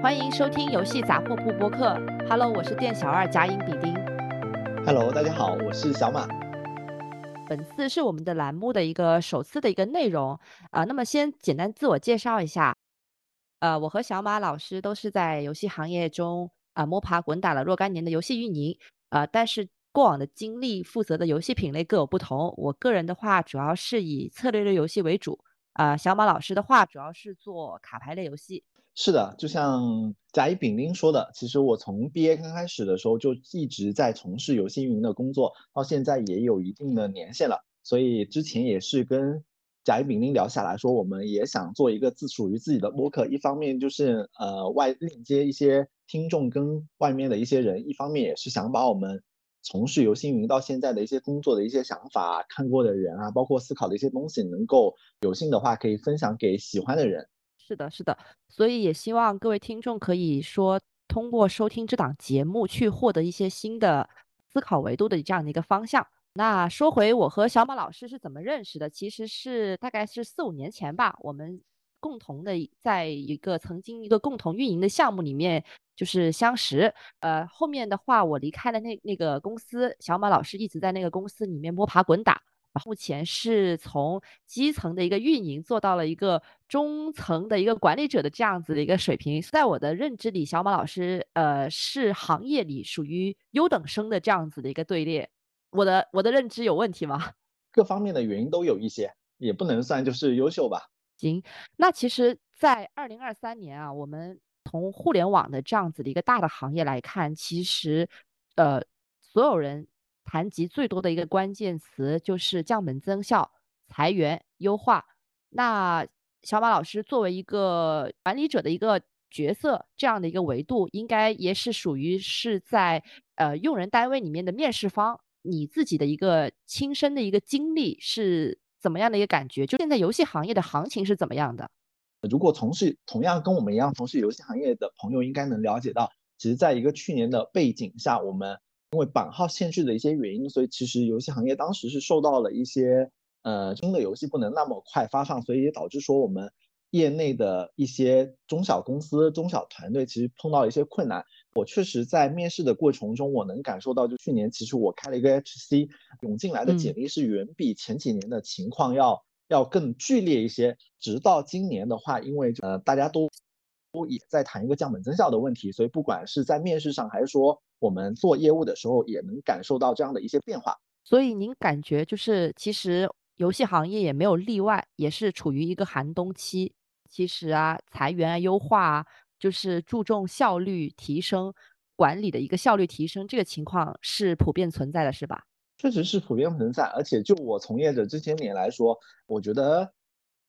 欢迎收听游戏杂货铺播客。Hello，我是店小二贾颖比丁。Hello，大家好，我是小马。本次是我们的栏目的一个首次的一个内容啊。那么先简单自我介绍一下。呃，我和小马老师都是在游戏行业中啊摸爬滚打了若干年的游戏运营啊，但是过往的经历负责的游戏品类各有不同。我个人的话，主要是以策略类游戏为主啊。小马老师的话，主要是做卡牌类游戏。是的，就像甲乙丙丁说的，其实我从毕业刚开始的时候就一直在从事游戏运营的工作，到现在也有一定的年限了。所以之前也是跟甲乙丙丁聊下来说，我们也想做一个自属于自己的播客，一方面就是呃外链接一些听众跟外面的一些人，一方面也是想把我们从事游戏运营到现在的一些工作的一些想法、看过的人啊，包括思考的一些东西，能够有幸的话可以分享给喜欢的人。是的，是的，所以也希望各位听众可以说通过收听这档节目去获得一些新的思考维度的这样的一个方向。那说回我和小马老师是怎么认识的，其实是大概是四五年前吧，我们共同的在一个曾经一个共同运营的项目里面就是相识。呃，后面的话我离开了那那个公司，小马老师一直在那个公司里面摸爬滚打。目前是从基层的一个运营做到了一个中层的一个管理者的这样子的一个水平，在我的认知里，小马老师呃是行业里属于优等生的这样子的一个队列。我的我的认知有问题吗？各方面的原因都有一些，也不能算就是优秀吧。行，那其实，在二零二三年啊，我们从互联网的这样子的一个大的行业来看，其实呃所有人。谈及最多的一个关键词就是降本增效、裁员、优化。那小马老师作为一个管理者的一个角色，这样的一个维度，应该也是属于是在呃用人单位里面的面试方。你自己的一个亲身的一个经历是怎么样的一个感觉？就现在游戏行业的行情是怎么样的？如果从事同样跟我们一样从事游戏行业的朋友，应该能了解到，其实在一个去年的背景下，我们。因为版号限制的一些原因，所以其实游戏行业当时是受到了一些呃新的游戏不能那么快发上，所以也导致说我们业内的一些中小公司、中小团队其实碰到一些困难。我确实在面试的过程中，我能感受到，就去年其实我开了一个 HC，涌进来的简历是远比前几年的情况要要更剧烈一些。直到今年的话，因为呃大家都都也在谈一个降本增效的问题，所以不管是在面试上还是说。我们做业务的时候也能感受到这样的一些变化，所以您感觉就是其实游戏行业也没有例外，也是处于一个寒冬期。其实啊，裁员啊、优化啊，就是注重效率提升、管理的一个效率提升，这个情况是普遍存在的，是吧？确实是普遍存在，而且就我从业者这些年来说，我觉得。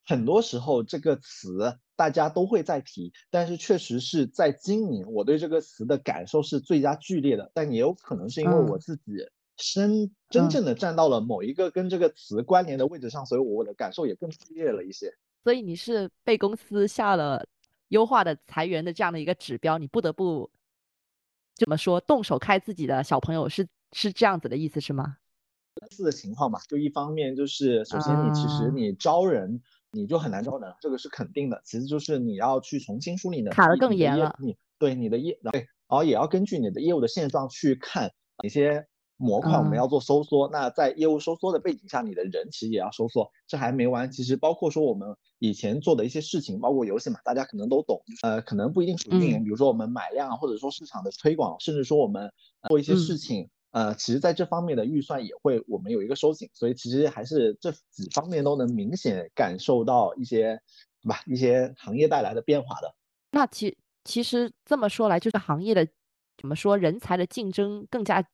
很多时候这个词大家都会在提，但是确实是在今年我对这个词的感受是最佳剧烈的。但也有可能是因为我自己身真正的站到了某一个跟这个词关联的位置上，所以我的感受也更剧烈了一些。所以你是被公司下了优化的裁员的这样的一个指标，你不得不怎么说动手开自己的小朋友，是是这样子的意思是吗？类似的情况嘛，就一方面就是首先你其实你招人。你就很难招人，这个是肯定的。其次就是你要去重新梳理你的卡的更严了。你对你的业对，然后也要根据你的业务的现状去看哪些模块我们要做收缩。那在业务收缩的背景下，你的人其实也要收缩。这还没完，其实包括说我们以前做的一些事情，包括游戏嘛，大家可能都懂。呃，可能不一定属于运营，比如说我们买量，或者说市场的推广，甚至说我们做一些事情。呃，其实在这方面的预算也会，我们有一个收紧，所以其实还是这几方面都能明显感受到一些，对吧？一些行业带来的变化的。那其其实这么说来，就是行业的怎么说，人才的竞争更加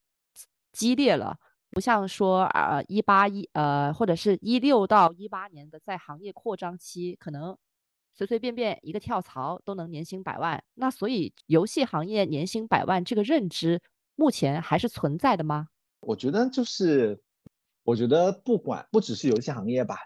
激烈了，不像说啊一八一呃或者是一六到一八年的在行业扩张期，可能随随便便一个跳槽都能年薪百万。那所以游戏行业年薪百万这个认知。目前还是存在的吗？我觉得就是，我觉得不管不只是游戏行业吧，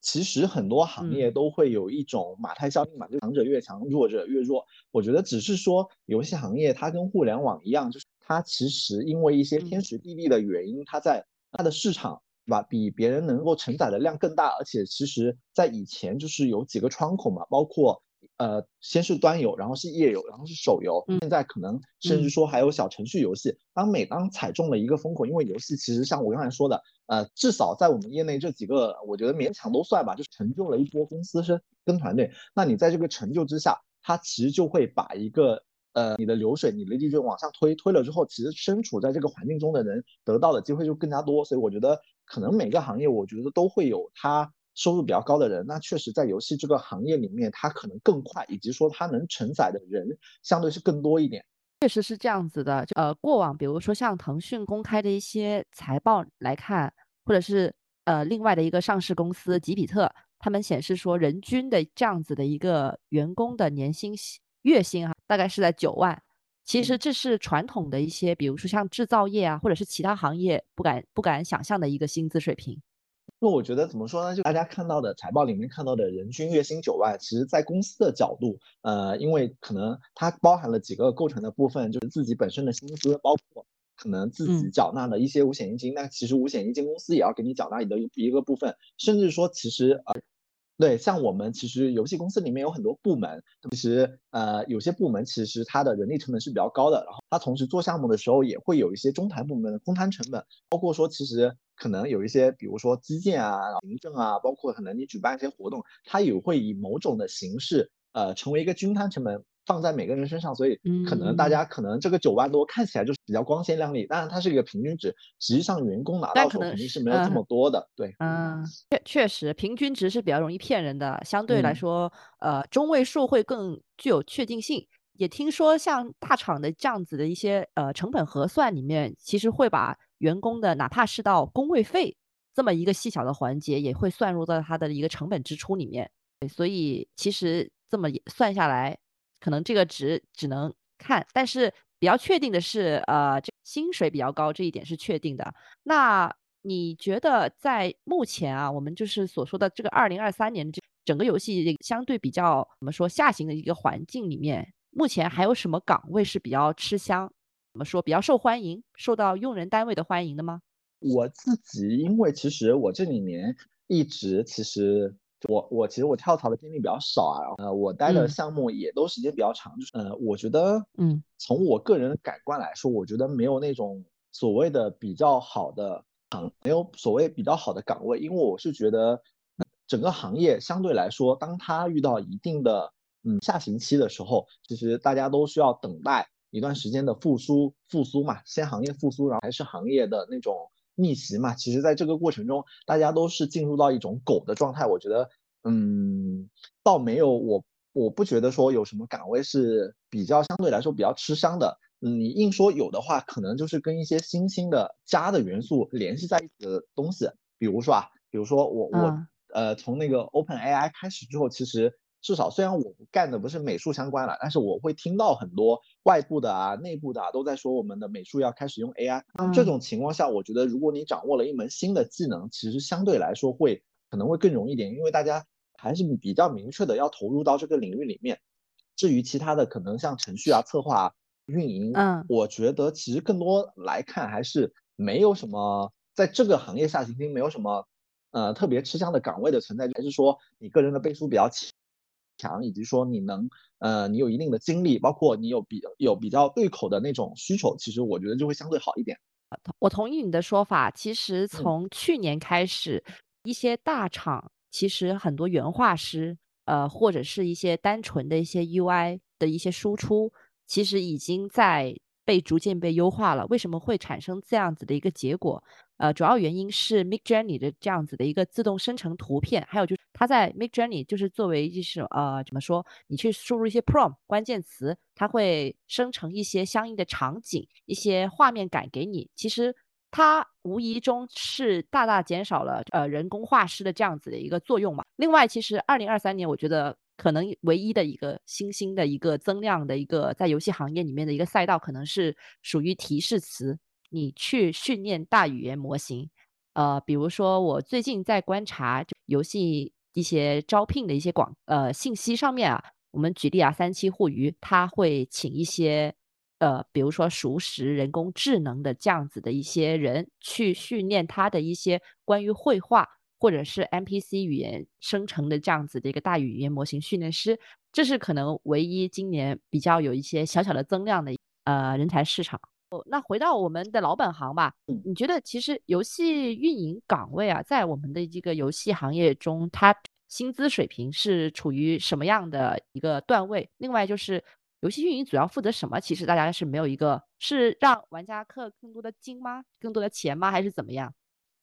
其实很多行业都会有一种马太效应嘛，就强者越强，弱者越弱。我觉得只是说游戏行业它跟互联网一样，就是它其实因为一些天时地利的原因，它在它的市场，对吧？比别人能够承载的量更大，而且其实在以前就是有几个窗口嘛，包括呃，先是端游，然后是页游，然后是手游，现在可能甚至说还有小程序游戏。当每当踩中了一个风口，因为游戏其实像我刚才说的，呃，至少在我们业内这几个，我觉得勉强都算吧，就是成就了一波公司是跟团队。那你在这个成就之下，它其实就会把一个呃你的流水、你的利润往上推，推了之后，其实身处在这个环境中的人得到的机会就更加多。所以我觉得可能每个行业，我觉得都会有它。收入比较高的人，那确实在游戏这个行业里面，他可能更快，以及说他能承载的人相对是更多一点。确实是这样子的。就呃，过往比如说像腾讯公开的一些财报来看，或者是呃另外的一个上市公司吉比特，他们显示说人均的这样子的一个员工的年薪月薪啊，大概是在九万。其实这是传统的一些，比如说像制造业啊，或者是其他行业不敢不敢想象的一个薪资水平。那我觉得怎么说呢？就大家看到的财报里面看到的人均月薪九万，其实在公司的角度，呃，因为可能它包含了几个构成的部分，就是自己本身的薪资，包括可能自己缴纳的一些五险一金。那其实五险一金公司也要给你缴纳你的一个部分，甚至说其实呃，对，像我们其实游戏公司里面有很多部门，其实呃有些部门其实它的人力成本是比较高的，然后它同时做项目的时候也会有一些中台部门的空摊成本，包括说其实。可能有一些，比如说基建啊、行政啊，包括可能你举办一些活动，它也会以某种的形式，呃，成为一个均摊成本放在每个人身上，所以可能大家可能这个九万多看起来就是比较光鲜亮丽，当然它是一个平均值，实际上员工拿到手肯定是没有这么多的，对，嗯，确确实平均值是比较容易骗人的，相对来说，呃，中位数会更具有确定性。也听说像大厂的这样子的一些呃成本核算里面，其实会把。员工的哪怕是到工位费这么一个细小的环节，也会算入到他的一个成本支出里面。所以其实这么算下来，可能这个值只能看，但是比较确定的是，呃，这薪水比较高这一点是确定的。那你觉得在目前啊，我们就是所说的这个二零二三年这整个游戏相对比较怎么说下行的一个环境里面，目前还有什么岗位是比较吃香？怎么说比较受欢迎，受到用人单位的欢迎的吗？我自己，因为其实我这几年一直，其实我我其实我跳槽的经历比较少啊，呃，我待的项目也都时间比较长，就是呃，我觉得，嗯，从我个人的感官来说，我觉得没有那种所谓的比较好的岗，没有所谓比较好的岗位，因为我是觉得整个行业相对来说，当它遇到一定的嗯下行期的时候，其实大家都需要等待。一段时间的复苏，复苏嘛，先行业复苏，然后还是行业的那种逆袭嘛。其实，在这个过程中，大家都是进入到一种狗的状态。我觉得，嗯，倒没有我，我不觉得说有什么岗位是比较相对来说比较吃香的。你硬说有的话，可能就是跟一些新兴的家的元素联系在一起的东西。比如说啊，比如说我我呃，从那个 Open AI 开始之后，其实。至少虽然我干的不是美术相关了，但是我会听到很多外部的啊、内部的啊都在说我们的美术要开始用 AI。这种情况下，我觉得如果你掌握了一门新的技能，其实相对来说会可能会更容易点，因为大家还是比较明确的要投入到这个领域里面。至于其他的，可能像程序啊、策划、运营，嗯，我觉得其实更多来看还是没有什么在这个行业下行星没有什么呃特别吃香的岗位的存在，还是说你个人的背书比较强。以及说你能，呃，你有一定的经历，包括你有比有比较对口的那种需求，其实我觉得就会相对好一点。我同意你的说法。其实从去年开始，一些大厂其实很多原画师，呃，或者是一些单纯的一些 UI 的一些输出，其实已经在被逐渐被优化了。为什么会产生这样子的一个结果？呃，主要原因是 Mid Journey 的这样子的一个自动生成图片，还有就是它在 Mid Journey 就是作为就是呃怎么说，你去输入一些 prompt 关键词，它会生成一些相应的场景、一些画面感给你。其实它无疑中是大大减少了呃人工画师的这样子的一个作用嘛。另外，其实二零二三年我觉得可能唯一的一个新兴的一个增量的一个在游戏行业里面的一个赛道，可能是属于提示词。你去训练大语言模型，呃，比如说我最近在观察游戏一些招聘的一些广呃信息上面啊，我们举例啊，三七互娱，他会请一些呃，比如说熟识人工智能的这样子的一些人去训练他的一些关于绘画或者是 MPC 语言生成的这样子的一个大语言模型训练师。这是可能唯一今年比较有一些小小的增量的呃人才市场。哦，那回到我们的老本行吧，你觉得其实游戏运营岗位啊，在我们的这个游戏行业中，它薪资水平是处于什么样的一个段位？另外就是游戏运营主要负责什么？其实大家是没有一个，是让玩家氪更多的金吗？更多的钱吗？还是怎么样？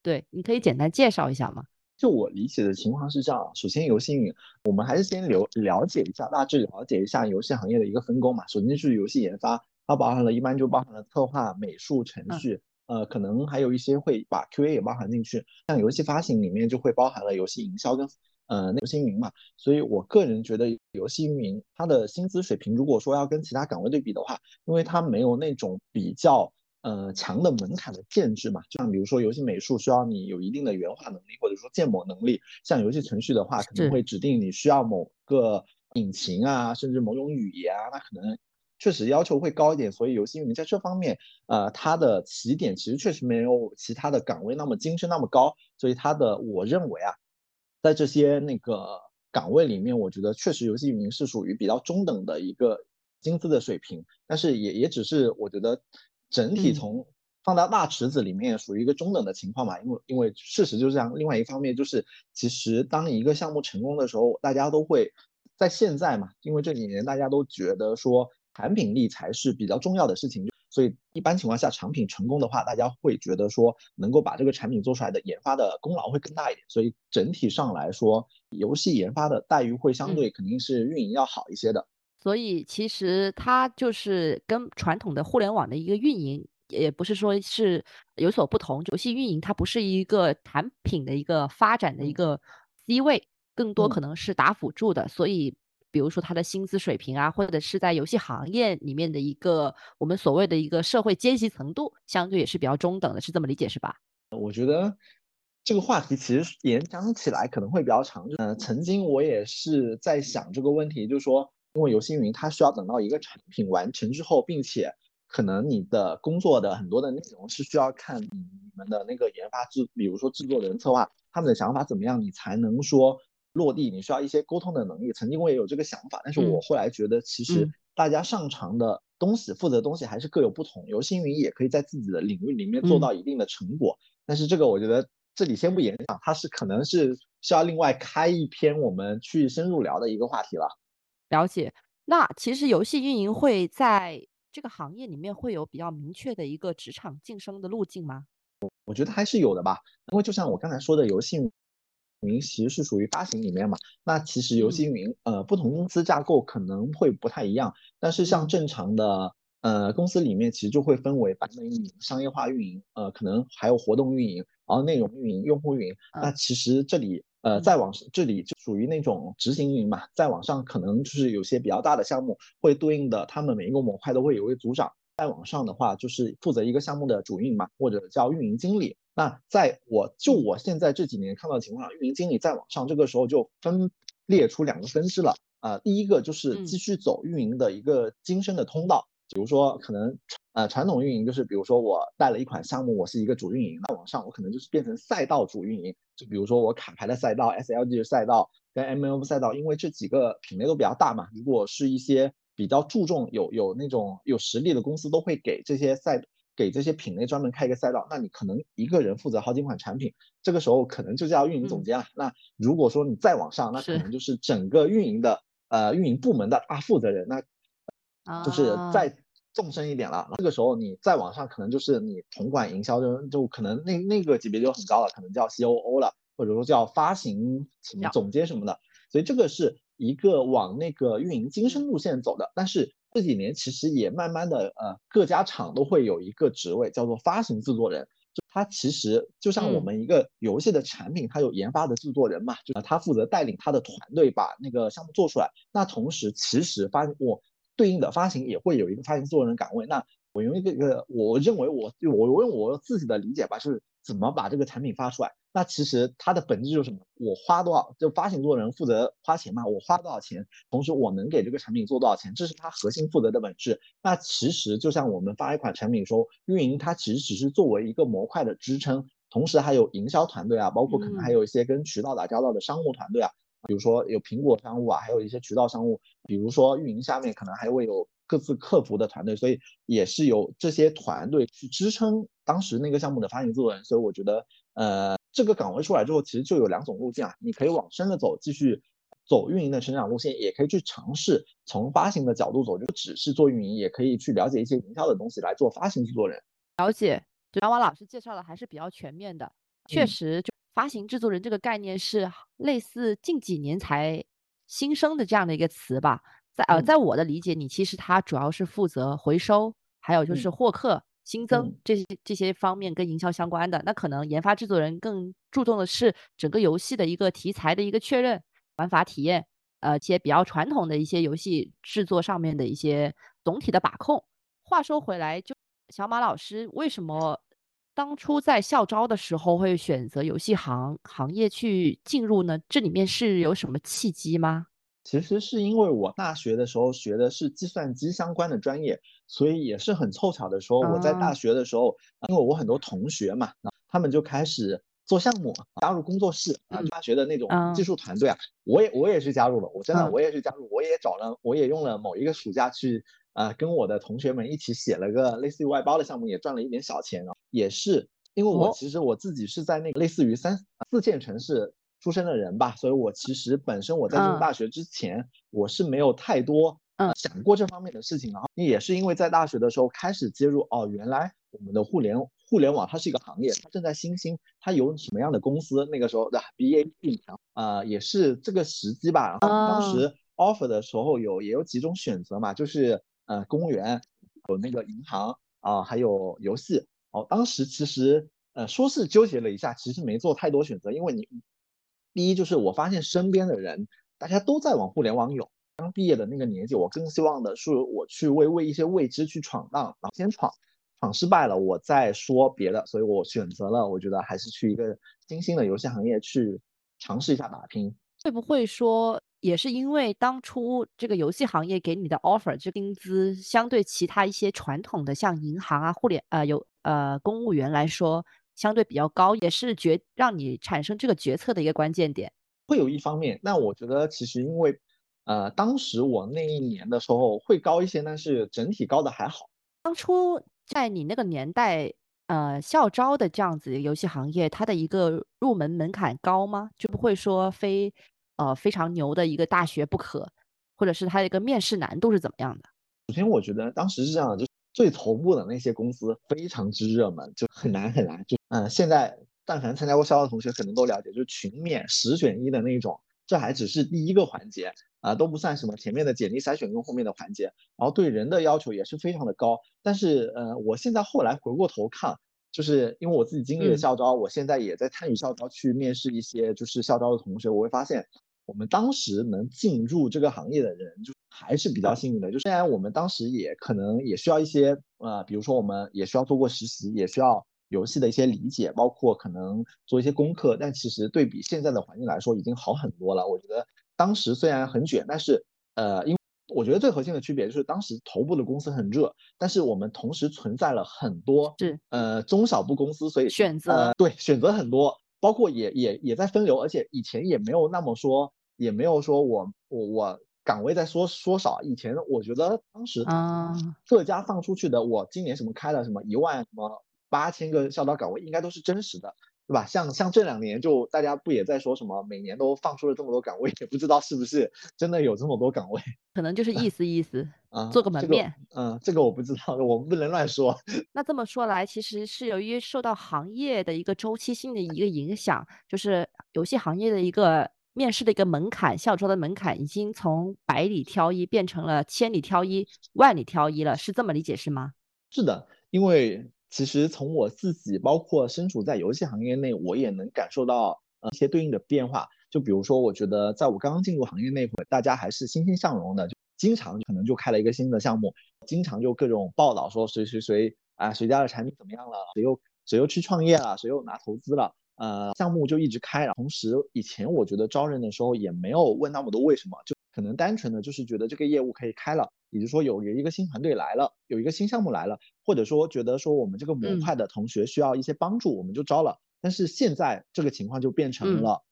对，你可以简单介绍一下吗？就我理解的情况是这样，首先游戏运营，我们还是先了了解一下，大致了解一下游戏行业的一个分工嘛。首先就是游戏研发，它包含了一般就包含了策划、美术、程序，呃，可能还有一些会把 QA 也包含进去。像游戏发行里面就会包含了游戏营销跟呃游戏运营嘛。所以我个人觉得游戏运营它的薪资水平，如果说要跟其他岗位对比的话，因为它没有那种比较。呃，强的门槛的限制嘛，就像比如说游戏美术需要你有一定的原画能力，或者说建模能力。像游戏程序的话，可能会指定你需要某个引擎啊，甚至某种语言啊，那可能确实要求会高一点。所以游戏运营在这方面，呃，它的起点其实确实没有其他的岗位那么精深那么高。所以它的，我认为啊，在这些那个岗位里面，我觉得确实游戏运营是属于比较中等的一个薪资的水平，但是也也只是我觉得。整体从放到大池子里面属于一个中等的情况嘛，因为因为事实就是这样。另外一方面就是，其实当一个项目成功的时候，大家都会在现在嘛，因为这几年大家都觉得说产品力才是比较重要的事情，所以一般情况下产品成功的话，大家会觉得说能够把这个产品做出来的研发的功劳会更大一点。所以整体上来说，游戏研发的待遇会相对肯定是运营要好一些的。所以其实它就是跟传统的互联网的一个运营，也不是说是有所不同。游戏运营它不是一个产品的一个发展的一个 C 位，更多可能是打辅助的。所以，比如说它的薪资水平啊，或者是在游戏行业里面的一个我们所谓的一个社会阶级程度，相对也是比较中等的，是这么理解是吧？我觉得这个话题其实延展起来可能会比较长。嗯，曾经我也是在想这个问题，就是说。因为游戏运营它需要等到一个产品完成之后，并且可能你的工作的很多的内容是需要看你们的那个研发制，比如说制作人、策划他们的想法怎么样，你才能说落地。你需要一些沟通的能力。曾经我也有这个想法，但是我后来觉得其实大家擅长的东西、负责的东西还是各有不同。游戏运营也可以在自己的领域里面做到一定的成果，但是这个我觉得这里先不演讲，它是可能是需要另外开一篇我们去深入聊的一个话题了。了解，那其实游戏运营会在这个行业里面会有比较明确的一个职场晋升的路径吗？我觉得还是有的吧，因为就像我刚才说的，游戏运营其实是属于发行里面嘛，那其实游戏运营呃不同公司架构可能会不太一样，但是像正常的呃公司里面其实就会分为版本运营、商业化运营，呃可能还有活动运营，然后内容运营、用户运营，那其实这里。呃，再往这里就属于那种执行运营嘛，再往上可能就是有些比较大的项目会对应的，他们每一个模块都会有一位组长。再往上的话，就是负责一个项目的主运嘛，或者叫运营经理。那在我就我现在这几年看到的情况，运营经理再往上，这个时候就分列出两个分支了。啊，第一个就是继续走运营的一个晋升的通道，比如说可能。呃，传统运营就是，比如说我带了一款项目，我是一个主运营，那往上我可能就是变成赛道主运营。就比如说我卡牌的赛道、SLG 的赛道跟 MLF 赛道，因为这几个品类都比较大嘛。如果是一些比较注重有有那种有实力的公司，都会给这些赛给这些品类专门开一个赛道。那你可能一个人负责好几款产品，这个时候可能就叫运营总监了。那如果说你再往上，那可能就是整个运营的呃运营部门的大负责人，那就是在。纵深一点了，这个时候你再往上，可能就是你统管营销，就就可能那那个级别就很高了，可能叫 C O O 了，或者说叫发行什么总监什么的。所以这个是一个往那个运营晋升路线走的。但是这几年其实也慢慢的，呃，各家厂都会有一个职位叫做发行制作人，就他其实就像我们一个游戏的产品，它有研发的制作人嘛，就他负责带领他的团队把那个项目做出来。那同时其实发我。对应的发行也会有一个发行制作人岗位。那我用一个个，我认为我我用我自己的理解吧，是怎么把这个产品发出来。那其实它的本质就是什么？我花多少，就发行制作人负责花钱嘛。我花多少钱，同时我能给这个产品做多少钱，这是它核心负责的本质。那其实就像我们发一款产品说，运营它其实只是作为一个模块的支撑，同时还有营销团队啊，包括可能还有一些跟渠道打交道的商务团队啊。比如说有苹果商务啊，还有一些渠道商务，比如说运营下面可能还会有各自客服的团队，所以也是有这些团队去支撑当时那个项目的发行制作人。所以我觉得，呃，这个岗位出来之后，其实就有两种路径啊，你可以往深的走，继续走运营的成长路线，也可以去尝试从发行的角度走，就不只是做运营，也可以去了解一些营销的东西来做发行制作人。了解，杨王老师介绍的还是比较全面的，确实就。发行制作人这个概念是类似近几年才新生的这样的一个词吧，在呃，在我的理解，你其实它主要是负责回收，还有就是获客、新增这些这些方面跟营销相关的。那可能研发制作人更注重的是整个游戏的一个题材的一个确认、玩法体验，呃，且比较传统的一些游戏制作上面的一些总体的把控。话说回来，就小马老师为什么？当初在校招的时候会选择游戏行行业去进入呢？这里面是有什么契机吗？其实是因为我大学的时候学的是计算机相关的专业，所以也是很凑巧的说，我在大学的时候，因为我很多同学嘛，他们就开始做项目，加入工作室啊，大学的那种技术团队啊，我也我也是加入了，我真的我也是加入，我也找了，我也用了某一个暑假去。啊，跟我的同学们一起写了个类似于外包的项目，也赚了一点小钱啊。也是因为我其实我自己是在那个类似于三四线城市出生的人吧，所以我其实本身我在进入大学之前，我是没有太多想过这方面的事情。然后也是因为在大学的时候开始接入，哦，原来我们的互联互联网它是一个行业，它正在新兴，它有什么样的公司？那个时候的 B A P 啊，也是这个时机吧。然后当时 offer 的时候有也有几种选择嘛，就是。呃，公务员有那个银行啊，还有游戏哦。当时其实呃说是纠结了一下，其实没做太多选择，因为你第一就是我发现身边的人大家都在往互联网涌。刚毕业的那个年纪，我更希望的是我去为为一些未知去闯荡，然后先闯，闯失败了我再说别的。所以我选择了，我觉得还是去一个新兴的游戏行业去尝试一下打拼。会不会说？也是因为当初这个游戏行业给你的 offer，这薪资相对其他一些传统的像银行啊、互联呃有呃公务员来说相对比较高，也是决让你产生这个决策的一个关键点。会有一方面，那我觉得其实因为呃当时我那一年的时候会高一些，但是整体高的还好。当初在你那个年代，呃校招的这样子游戏行业，它的一个入门门槛高吗？就不会说非。呃，非常牛的一个大学不可，或者是它的一个面试难度是怎么样的？首先，我觉得当时是这样的，就最头部的那些公司非常之热门，就很难很难。就嗯，现在但凡参加过校招的同学可能都了解，就是群面十选一的那种，这还只是第一个环节啊，都不算什么前面的简历筛选跟后面的环节。然后对人的要求也是非常的高。但是呃，我现在后来回过头看，就是因为我自己经历了校招，我现在也在参与校招去面试一些就是校招的同学，我会发现。我们当时能进入这个行业的人，就还是比较幸运的。就虽然我们当时也可能也需要一些，呃，比如说我们也需要做过实习，也需要游戏的一些理解，包括可能做一些功课。但其实对比现在的环境来说，已经好很多了。我觉得当时虽然很卷，但是，呃，因为我觉得最核心的区别就是当时头部的公司很热，但是我们同时存在了很多是呃中小部公司，所以选择对选择很多，包括也也也在分流，而且以前也没有那么说。也没有说我我我岗位在缩缩少，以前我觉得当时啊各家放出去的，我今年什么开了什么一万什么八千个校招岗位，应该都是真实的，对吧？像像这两年就大家不也在说什么每年都放出了这么多岗位，也不知道是不是真的有这么多岗位，可能就是意思意思 啊，做个门面。嗯，这个我不知道，我们不能乱说。那这么说来，其实是由于受到行业的一个周期性的一个影响，就是游戏行业的一个。面试的一个门槛，校招的门槛已经从百里挑一变成了千里挑一、万里挑一了，是这么理解是吗？是的，因为其实从我自己，包括身处在游戏行业内，我也能感受到呃一些对应的变化。就比如说，我觉得在我刚刚进入行业那会，大家还是欣欣向荣的，就经常可能就开了一个新的项目，经常就各种报道说谁谁谁啊，谁家的产品怎么样了，谁又谁又去创业了，谁又拿投资了。呃，项目就一直开，同时以前我觉得招人的时候也没有问那么多为什么，就可能单纯的就是觉得这个业务可以开了，也就是说有有一个新团队来了，有一个新项目来了，或者说觉得说我们这个模块的同学需要一些帮助，我们就招了。但是现在这个情况就变成了，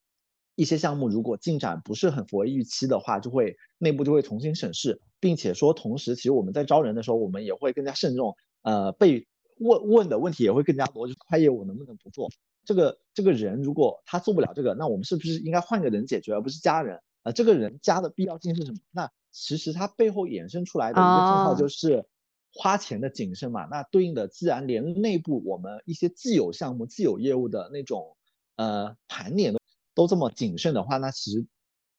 一些项目如果进展不是很符合预期的话，就会内部就会重新审视，并且说同时，其实我们在招人的时候，我们也会更加慎重，呃，被问问的问题也会更加多，就是快业务能不能不做？这个这个人如果他做不了这个，那我们是不是应该换个人解决，而不是加人？呃，这个人加的必要性是什么？那其实它背后衍生出来的一个信号就是花钱的谨慎嘛。那对应的，既然连内部我们一些既有项目、既有业务的那种呃盘点都都这么谨慎的话，那其实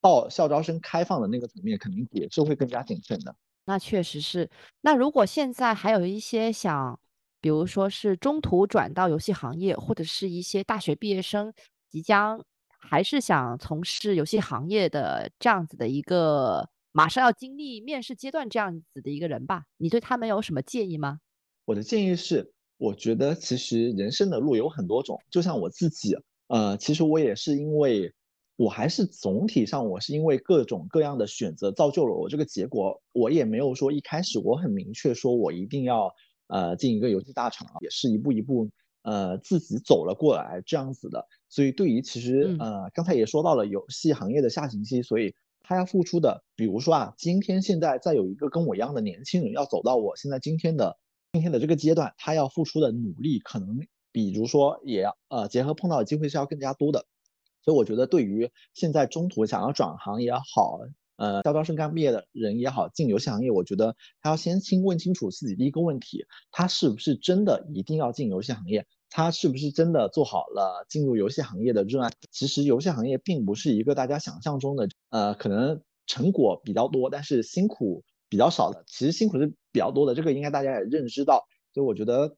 到校招生开放的那个层面，肯定也是会更加谨慎的。那确实是。那如果现在还有一些想，比如说是中途转到游戏行业，或者是一些大学毕业生即将还是想从事游戏行业的这样子的一个，马上要经历面试阶段这样子的一个人吧，你对他们有什么建议吗？我的建议是，我觉得其实人生的路有很多种，就像我自己，呃，其实我也是因为，我还是总体上我是因为各种各样的选择造就了我这个结果，我也没有说一开始我很明确说我一定要呃进一个游戏大厂，也是一步一步呃自己走了过来这样子的。所以对于其实呃刚才也说到了游戏行业的下行期，所以他要付出的，比如说啊，今天现在再有一个跟我一样的年轻人要走到我现在今天的。今天的这个阶段，他要付出的努力可能，比如说也要呃结合碰到的机会是要更加多的，所以我觉得对于现在中途想要转行也好，呃校招生刚毕业的人也好，进游戏行业，我觉得他要先清问清楚自己第一个问题，他是不是真的一定要进游戏行业？他是不是真的做好了进入游戏行业的热爱？其实游戏行业并不是一个大家想象中的，呃可能成果比较多，但是辛苦。比较少的，其实辛苦是比较多的，这个应该大家也认知到，所以我觉得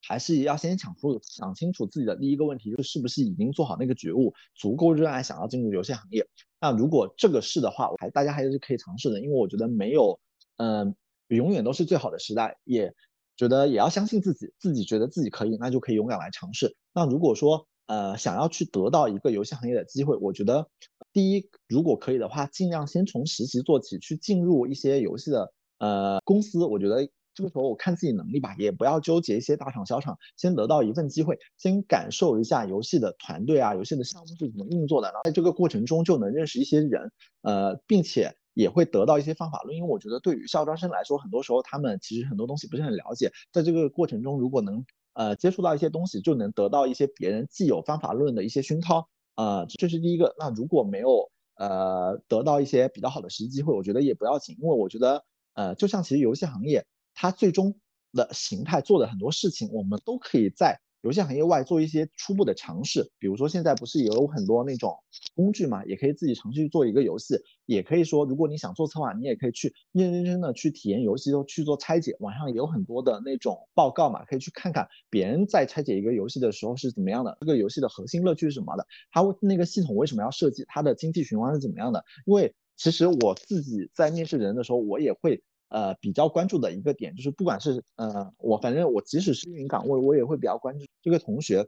还是要先想出想清楚自己的第一个问题，就是不是已经做好那个觉悟，足够热爱想要进入游戏行业。那如果这个是的话，我还大家还是可以尝试的，因为我觉得没有，嗯，永远都是最好的时代，也觉得也要相信自己，自己觉得自己可以，那就可以勇敢来尝试。那如果说，呃，想要去得到一个游戏行业的机会，我觉得第一，如果可以的话，尽量先从实习做起，去进入一些游戏的呃公司。我觉得这个时候我看自己能力吧，也不要纠结一些大厂小厂，先得到一份机会，先感受一下游戏的团队啊，游戏的项目是怎么运作的，然后在这个过程中就能认识一些人，呃，并且也会得到一些方法论。因为我觉得对于校招生来说，很多时候他们其实很多东西不是很了解，在这个过程中如果能。呃，接触到一些东西，就能得到一些别人既有方法论的一些熏陶，呃，这是第一个。那如果没有呃得到一些比较好的实习机会，我觉得也不要紧，因为我觉得呃，就像其实游戏行业它最终的形态做的很多事情，我们都可以在。游戏行业外做一些初步的尝试，比如说现在不是有很多那种工具嘛，也可以自己尝试去做一个游戏，也可以说如果你想做策划，你也可以去认认真真的去体验游戏，去做拆解。网上也有很多的那种报告嘛，可以去看看别人在拆解一个游戏的时候是怎么样的，这个游戏的核心乐趣是什么的，它那个系统为什么要设计，它的经济循环是怎么样的？因为其实我自己在面试人的时候，我也会。呃，比较关注的一个点就是，不管是呃，我反正我即使是运营岗位，我也会比较关注这个同学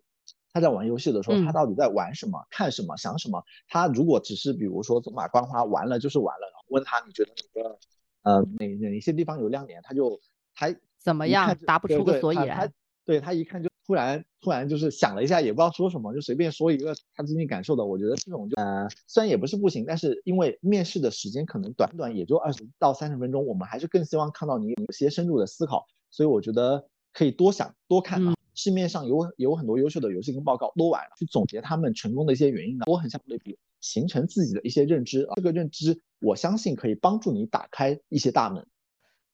他在玩游戏的时候，他到底在玩什么、看什么、想什么。他如果只是比如说走马观花玩了就是玩了，然后问他你觉得哪个呃哪哪一些地方有亮点，他就他怎么样答不出个所以然。对他一看就突然突然就是想了一下，也不知道说什么，就随便说一个他最近感受的。我觉得这种就呃虽然也不是不行，但是因为面试的时间可能短短也就二十到三十分钟，我们还是更希望看到你有些深入的思考。所以我觉得可以多想多看啊，市面上有有很多优秀的游戏跟报告，多玩去总结他们成功的一些原因呢，多横向对比，形成自己的一些认知。这个认知我相信可以帮助你打开一些大门。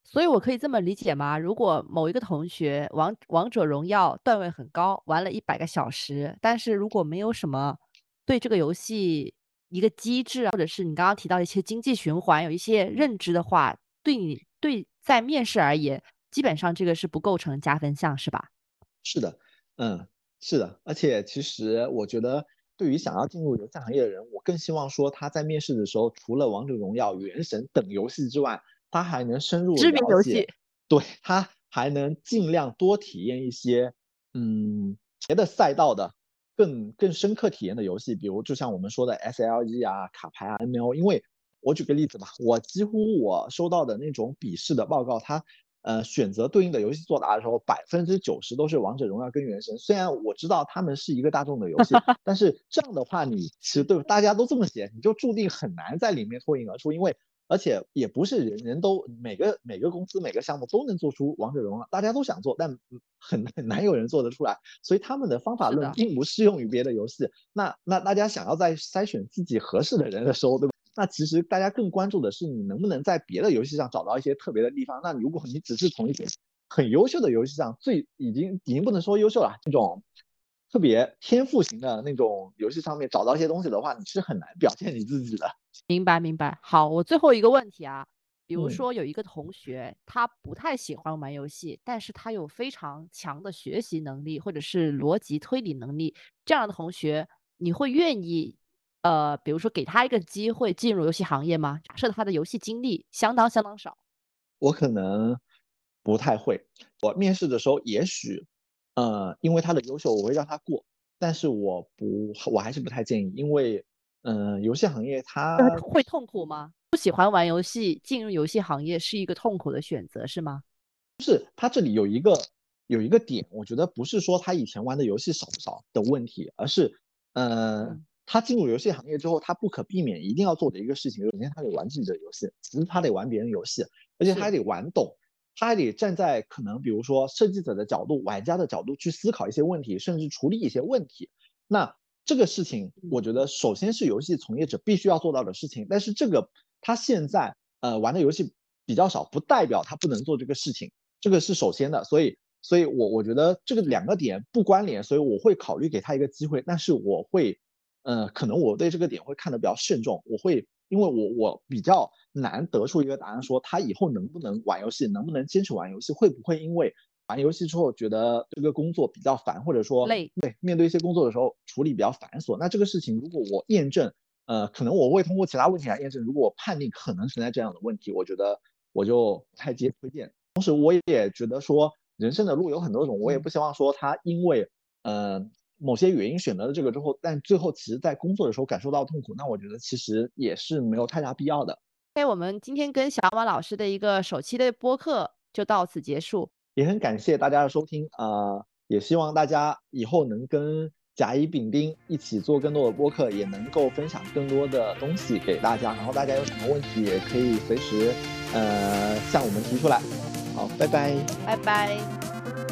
所以，我可以这么理解吗？如果某一个同学王王者荣耀段位很高，玩了一百个小时，但是如果没有什么对这个游戏一个机制，或者是你刚刚提到的一些经济循环有一些认知的话，对你对在面试而言，基本上这个是不构成加分项，是吧？是的，嗯，是的。而且，其实我觉得，对于想要进入游戏行业的人，我更希望说他在面试的时候，除了王者荣耀、原神等游戏之外。他还能深入了解，对他还能尽量多体验一些，嗯，别的赛道的更更深刻体验的游戏，比如就像我们说的 SLG 啊、卡牌啊、ML。因为我举个例子吧，我几乎我收到的那种笔试的报告，它呃选择对应的游戏作答的时候，百分之九十都是王者荣耀跟原神。虽然我知道他们是一个大众的游戏，但是这样的话，你其实对大家都这么写，你就注定很难在里面脱颖而出，因为。而且也不是人人都每个每个公司每个项目都能做出王者荣耀，大家都想做，但很很难有人做得出来。所以他们的方法论并不适用于别的游戏。那那大家想要在筛选自己合适的人的时候，对吧？那其实大家更关注的是你能不能在别的游戏上找到一些特别的地方。那如果你只是从一些很优秀的游戏上，最已经已经不能说优秀了，这种特别天赋型的那种游戏上面找到一些东西的话，你是很难表现你自己的。明白明白，好，我最后一个问题啊，比如说有一个同学，他不太喜欢玩游戏，但是他有非常强的学习能力或者是逻辑推理能力，这样的同学，你会愿意，呃，比如说给他一个机会进入游戏行业吗？假设他的游戏经历相当相当少，我可能不太会。我面试的时候，也许，呃，因为他的优秀，我会让他过，但是我不，我还是不太建议，因为。嗯，游戏行业他会痛苦吗？不喜欢玩游戏，进入游戏行业是一个痛苦的选择，是吗？就是他这里有一个有一个点，我觉得不是说他以前玩的游戏少不少的问题，而是，呃，他进入游戏行业之后，他不可避免一定要做的一个事情，首先他得玩自己的游戏，其实他得玩别人游戏，而且他还得玩懂，他还得站在可能比如说设计者的角度、玩家的角度去思考一些问题，甚至处理一些问题。那这个事情，我觉得首先是游戏从业者必须要做到的事情。但是这个他现在呃玩的游戏比较少，不代表他不能做这个事情。这个是首先的，所以所以我我觉得这个两个点不关联，所以我会考虑给他一个机会。但是我会，呃，可能我对这个点会看得比较慎重。我会因为我我比较难得出一个答案，说他以后能不能玩游戏，能不能坚持玩游戏，会不会因为。玩游戏之后觉得这个工作比较烦，或者说累，对，面对一些工作的时候处理比较繁琐。那这个事情如果我验证，呃，可能我会通过其他问题来验证。如果我判定可能存在这样的问题，我觉得我就太接推荐。同时，我也觉得说人生的路有很多种，我也不希望说他因为呃某些原因选择了这个之后，但最后其实在工作的时候感受到痛苦。那我觉得其实也是没有太大必要的。哎，我们今天跟小马老师的一个首期的播客就到此结束。也很感谢大家的收听啊，也希望大家以后能跟甲乙丙丁一起做更多的播客，也能够分享更多的东西给大家。然后大家有什么问题也可以随时呃向我们提出来。好，拜拜，拜拜。